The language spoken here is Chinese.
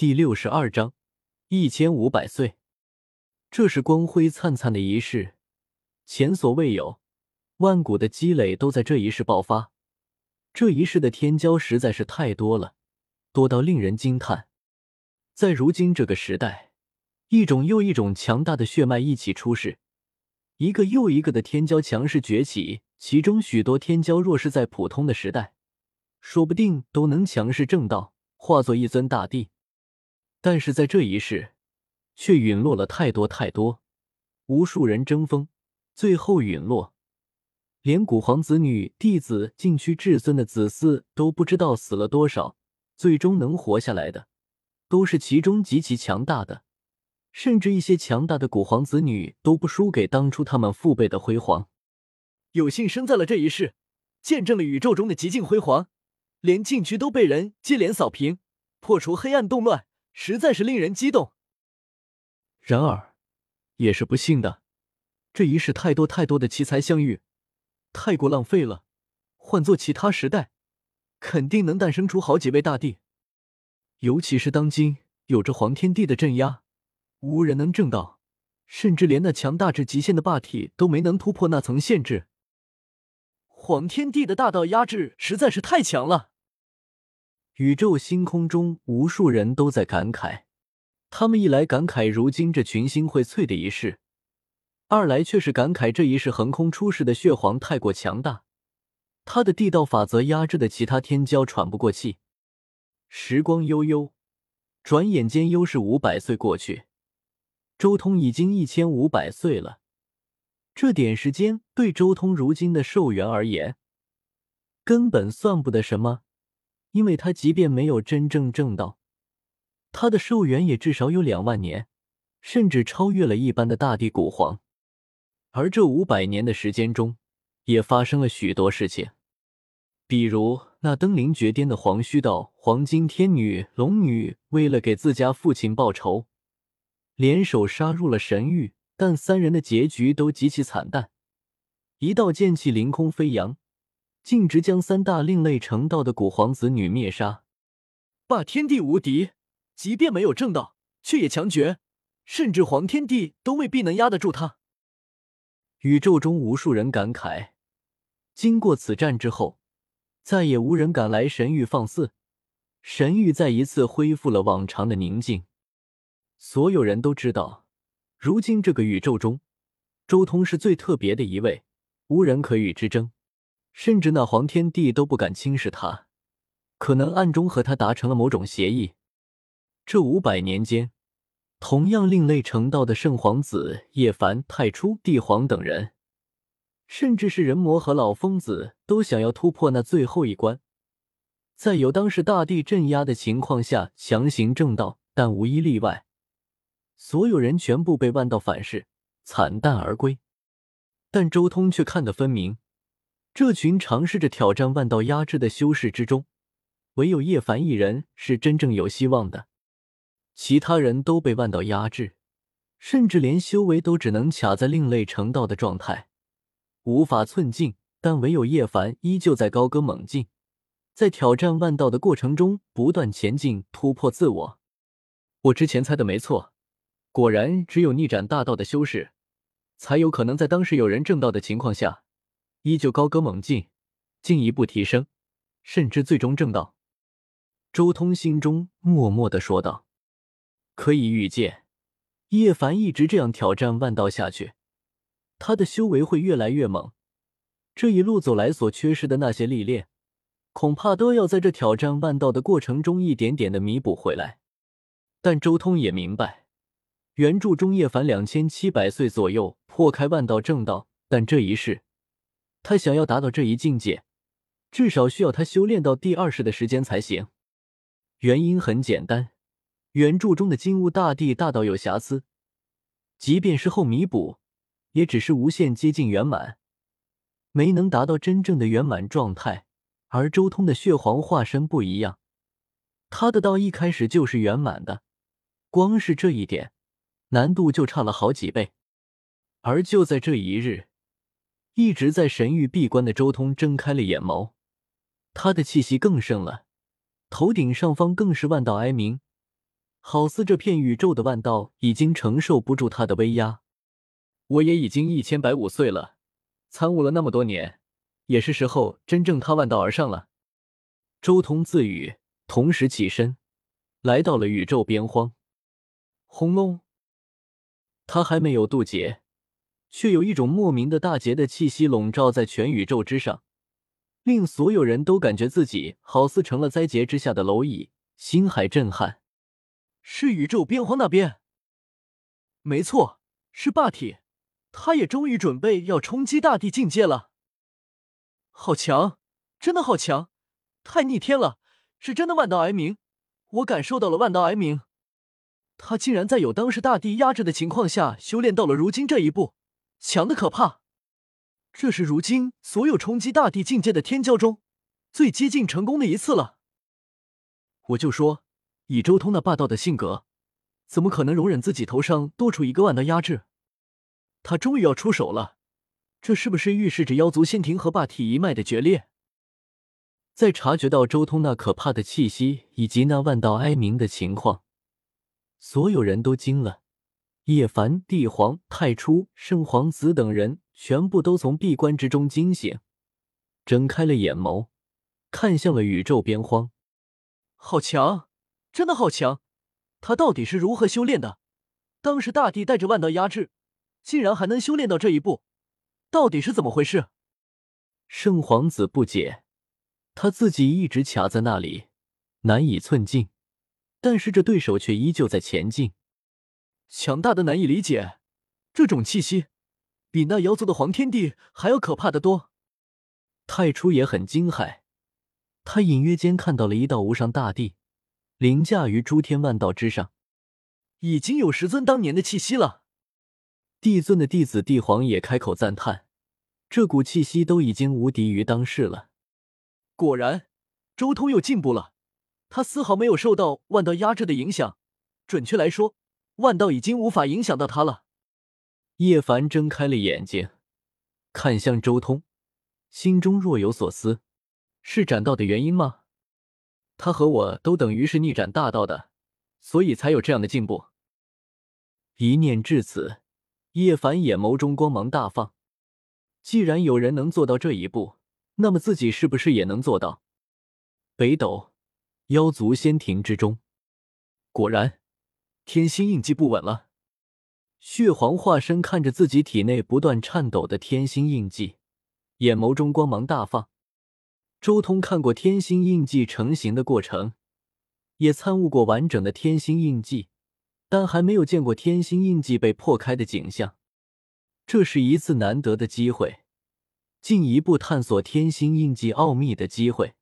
第六十二章一千五百岁。这是光辉灿灿的一世，前所未有，万古的积累都在这一世爆发。这一世的天骄实在是太多了，多到令人惊叹。在如今这个时代，一种又一种强大的血脉一起出世，一个又一个的天骄强势崛起。其中许多天骄若是在普通的时代，说不定都能强势正道，化作一尊大帝。但是在这一世，却陨落了太多太多，无数人争锋，最后陨落，连古皇子女、弟子、禁区至尊的子嗣都不知道死了多少。最终能活下来的，都是其中极其强大的，甚至一些强大的古皇子女都不输给当初他们父辈的辉煌。有幸生在了这一世，见证了宇宙中的极尽辉煌，连禁区都被人接连扫平，破除黑暗动乱，实在是令人激动。然而，也是不幸的，这一世太多太多的奇才相遇，太过浪费了。换做其他时代，肯定能诞生出好几位大帝。尤其是当今有着黄天帝的镇压，无人能正道，甚至连那强大至极限的霸体都没能突破那层限制。黄天帝的大道压制实在是太强了。宇宙星空中，无数人都在感慨。他们一来感慨如今这群星荟萃的一世，二来却是感慨这一世横空出世的血皇太过强大，他的地道法则压制的其他天骄喘不过气。时光悠悠，转眼间又是五百岁过去，周通已经一千五百岁了。这点时间对周通如今的寿元而言，根本算不得什么，因为他即便没有真正正道。他的寿元也至少有两万年，甚至超越了一般的大地古皇。而这五百年的时间中，也发生了许多事情，比如那登临绝巅的黄须道黄金天女龙女，为了给自家父亲报仇，联手杀入了神域，但三人的结局都极其惨淡。一道剑气凌空飞扬，径直将三大另类成道的古皇子女灭杀，霸天地无敌。即便没有正道，却也强绝，甚至黄天帝都未必能压得住他。宇宙中无数人感慨，经过此战之后，再也无人敢来神域放肆，神域再一次恢复了往常的宁静。所有人都知道，如今这个宇宙中，周通是最特别的一位，无人可与之争，甚至那黄天帝都不敢轻视他，可能暗中和他达成了某种协议。这五百年间，同样另类成道的圣皇子叶凡、太初、帝皇等人，甚至是人魔和老疯子，都想要突破那最后一关，在有当时大地镇压的情况下强行正道，但无一例外，所有人全部被万道反噬，惨淡而归。但周通却看得分明，这群尝试着挑战万道压制的修士之中，唯有叶凡一人是真正有希望的。其他人都被万道压制，甚至连修为都只能卡在另类成道的状态，无法寸进。但唯有叶凡依旧在高歌猛进，在挑战万道的过程中不断前进，突破自我。我之前猜的没错，果然只有逆斩大道的修士，才有可能在当时有人正道的情况下，依旧高歌猛进，进一步提升，甚至最终正道。周通心中默默的说道。可以预见，叶凡一直这样挑战万道下去，他的修为会越来越猛。这一路走来所缺失的那些历练，恐怕都要在这挑战万道的过程中一点点的弥补回来。但周通也明白，原著中叶凡两千七百岁左右破开万道正道，但这一世，他想要达到这一境界，至少需要他修炼到第二世的时间才行。原因很简单。原著中的金乌大帝大道有瑕疵，即便是后弥补，也只是无限接近圆满，没能达到真正的圆满状态。而周通的血皇化身不一样，他的道一开始就是圆满的，光是这一点难度就差了好几倍。而就在这一日，一直在神域闭关的周通睁开了眼眸，他的气息更盛了，头顶上方更是万道哀鸣。好似这片宇宙的万道已经承受不住他的威压。我也已经一千百五岁了，参悟了那么多年，也是时候真正踏万道而上了。周通自语，同时起身，来到了宇宙边荒。轰隆！他还没有渡劫，却有一种莫名的大劫的气息笼罩在全宇宙之上，令所有人都感觉自己好似成了灾劫之下的蝼蚁，心海震撼。是宇宙边荒那边，没错，是霸体。他也终于准备要冲击大地境界了，好强，真的好强，太逆天了，是真的万道哀鸣，我感受到了万道哀鸣。他竟然在有当时大地压制的情况下修炼到了如今这一步，强的可怕。这是如今所有冲击大地境界的天骄中最接近成功的一次了。我就说，以周通那霸道的性格，怎么可能容忍自己头上多出一个万道压制？他终于要出手了，这是不是预示着妖族仙庭和霸体一脉的决裂？在察觉到周通那可怕的气息以及那万道哀鸣的情况，所有人都惊了。叶凡、帝皇、太初、圣皇子等人全部都从闭关之中惊醒，睁开了眼眸，看向了宇宙边荒。好强，真的好强！他到底是如何修炼的？当时大帝带着万道压制。竟然还能修炼到这一步，到底是怎么回事？圣皇子不解，他自己一直卡在那里，难以寸进，但是这对手却依旧在前进，强大的难以理解。这种气息，比那妖族的黄天帝还要可怕的多。太初也很惊骇，他隐约间看到了一道无上大帝，凌驾于诸天万道之上，已经有十尊当年的气息了。帝尊的弟子帝皇也开口赞叹：“这股气息都已经无敌于当世了。果然，周通又进步了。他丝毫没有受到万道压制的影响，准确来说，万道已经无法影响到他了。”叶凡睁开了眼睛，看向周通，心中若有所思：“是斩道的原因吗？他和我都等于是逆斩大道的，所以才有这样的进步。”一念至此。叶凡眼眸中光芒大放，既然有人能做到这一步，那么自己是不是也能做到？北斗妖族仙庭之中，果然天星印记不稳了。血皇化身看着自己体内不断颤抖的天星印记，眼眸中光芒大放。周通看过天星印记成型的过程，也参悟过完整的天星印记。但还没有见过天星印记被破开的景象，这是一次难得的机会，进一步探索天星印记奥秘的机会。